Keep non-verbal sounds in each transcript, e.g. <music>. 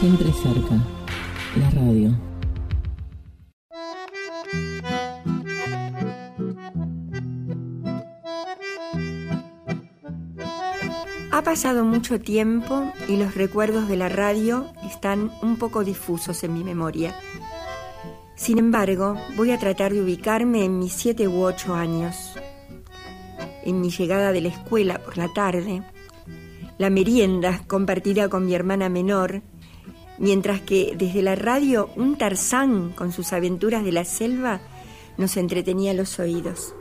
siempre cerca. La radio. Ha pasado mucho tiempo y los recuerdos de la radio están un poco difusos en mi memoria. Sin embargo, voy a tratar de ubicarme en mis siete u ocho años, en mi llegada de la escuela por la tarde, la merienda compartida con mi hermana menor, mientras que desde la radio un Tarzán con sus aventuras de la selva nos entretenía los oídos.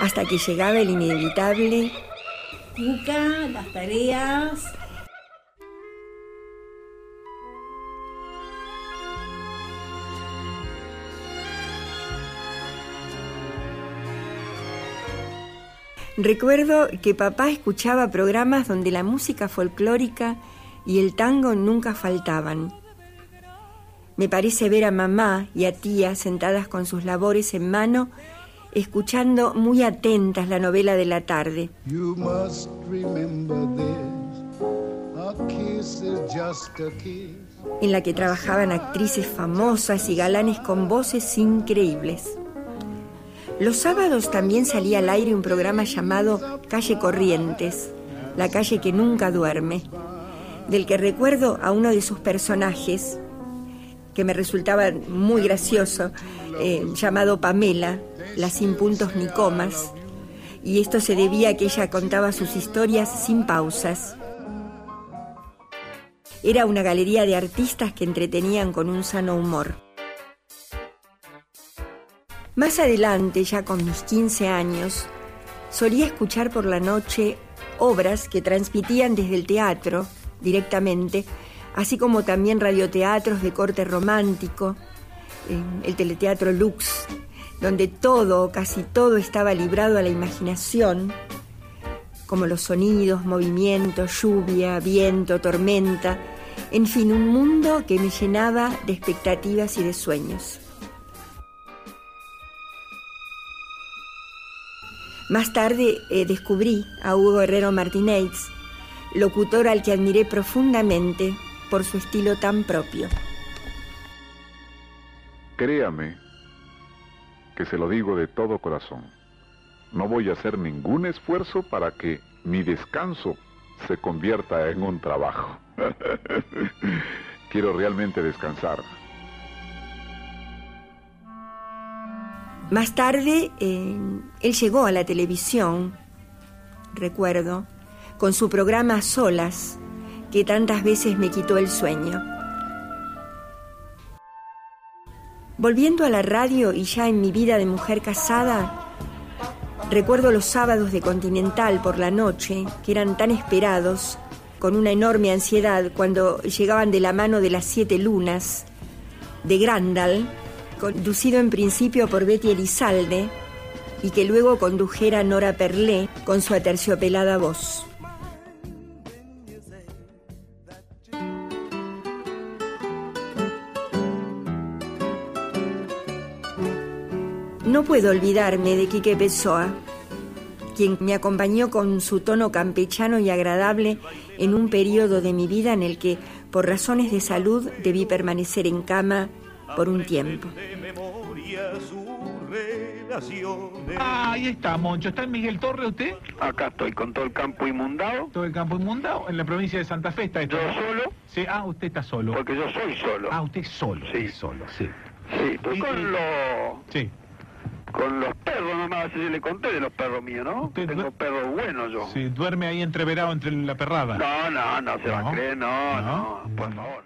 Hasta que llegaba el inevitable Tuca, las tareas. Recuerdo que papá escuchaba programas donde la música folclórica y el tango nunca faltaban. Me parece ver a mamá y a tía sentadas con sus labores en mano, escuchando muy atentas la novela de la tarde. En la que trabajaban actrices famosas y galanes con voces increíbles. Los sábados también salía al aire un programa llamado Calle Corrientes, la calle que nunca duerme, del que recuerdo a uno de sus personajes, que me resultaba muy gracioso, eh, llamado Pamela, la sin puntos ni comas, y esto se debía a que ella contaba sus historias sin pausas. Era una galería de artistas que entretenían con un sano humor. Más adelante, ya con mis 15 años, solía escuchar por la noche obras que transmitían desde el teatro directamente, así como también radioteatros de corte romántico, el teleteatro Lux, donde todo, casi todo estaba librado a la imaginación, como los sonidos, movimientos, lluvia, viento, tormenta, en fin, un mundo que me llenaba de expectativas y de sueños. Más tarde eh, descubrí a Hugo Herrero Martínez, locutor al que admiré profundamente por su estilo tan propio. Créame que se lo digo de todo corazón. No voy a hacer ningún esfuerzo para que mi descanso se convierta en un trabajo. <laughs> Quiero realmente descansar. Más tarde, eh, él llegó a la televisión, recuerdo, con su programa Solas, que tantas veces me quitó el sueño. Volviendo a la radio y ya en mi vida de mujer casada, recuerdo los sábados de Continental por la noche, que eran tan esperados, con una enorme ansiedad cuando llegaban de la mano de las siete lunas, de Grandal, conducido en principio por Betty Elizalde y que luego condujera Nora Perlé con su aterciopelada voz. No puedo olvidarme de Quique Pessoa, quien me acompañó con su tono campechano y agradable en un periodo de mi vida en el que, por razones de salud, debí permanecer en cama por un tiempo. Ah, ahí está, Moncho. ¿Está en Miguel Torre usted? Acá estoy con todo el campo inmundado. Todo el campo inundado en la provincia de Santa Fe está esto. ¿Yo ¿no? solo? Sí, ah, usted está solo. Porque yo soy solo. Ah, usted es solo. Sí. es solo, sí. Sí, estoy Y- con y- los Sí. Con los perros nomás, así le conté de los perros míos, ¿no? Usted Tengo perros buenos yo. Sí, duerme ahí entreverado entre la perrada. No, no, no se va ¿No? a creer, no, ¿No? no, por favor.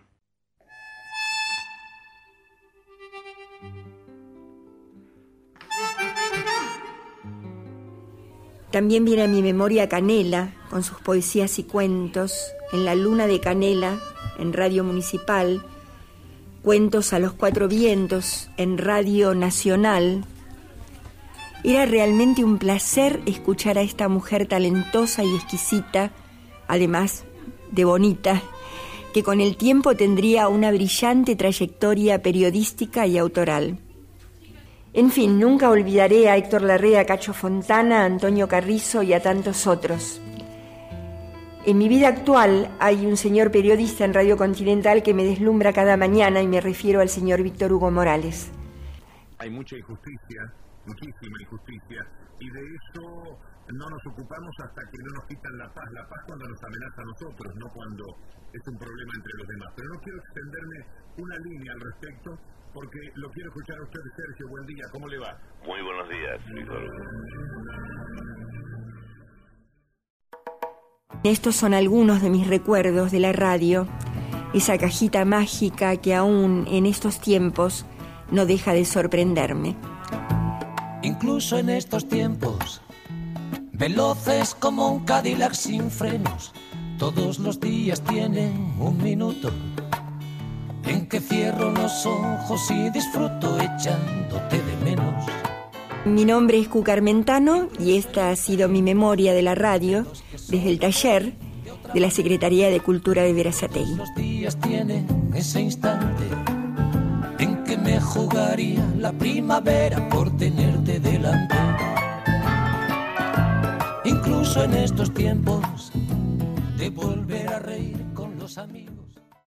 También viene a mi memoria Canela, con sus poesías y cuentos, en la luna de Canela, en Radio Municipal, cuentos a los cuatro vientos, en Radio Nacional. Era realmente un placer escuchar a esta mujer talentosa y exquisita, además de bonita, que con el tiempo tendría una brillante trayectoria periodística y autoral. En fin, nunca olvidaré a Héctor Larrea, Cacho Fontana, a Antonio Carrizo y a tantos otros. En mi vida actual hay un señor periodista en Radio Continental que me deslumbra cada mañana y me refiero al señor Víctor Hugo Morales. Hay mucha injusticia, muchísima injusticia, y de eso no nos ocupamos hasta que no nos quitan la paz. La paz cuando nos amenaza a nosotros, no cuando es un problema entre los demás. Pero no quiero extenderme una línea al respecto porque lo quiero escuchar a usted, Sergio. Buen día, ¿cómo le va? Muy buenos días, Estos son algunos de mis recuerdos de la radio, esa cajita mágica que aún en estos tiempos no deja de sorprenderme. Incluso en estos tiempos, veloces como un Cadillac sin frenos, todos los días tienen un minuto en que cierro los ojos y disfruto echándote de menos. Mi nombre es Cucarmentano y esta ha sido mi memoria de la radio desde el taller de la Secretaría de Cultura de Verazategui. Los días tienen ese instante me jugaría la primavera por tenerte delante. Incluso en estos tiempos de volver a reír con los amigos.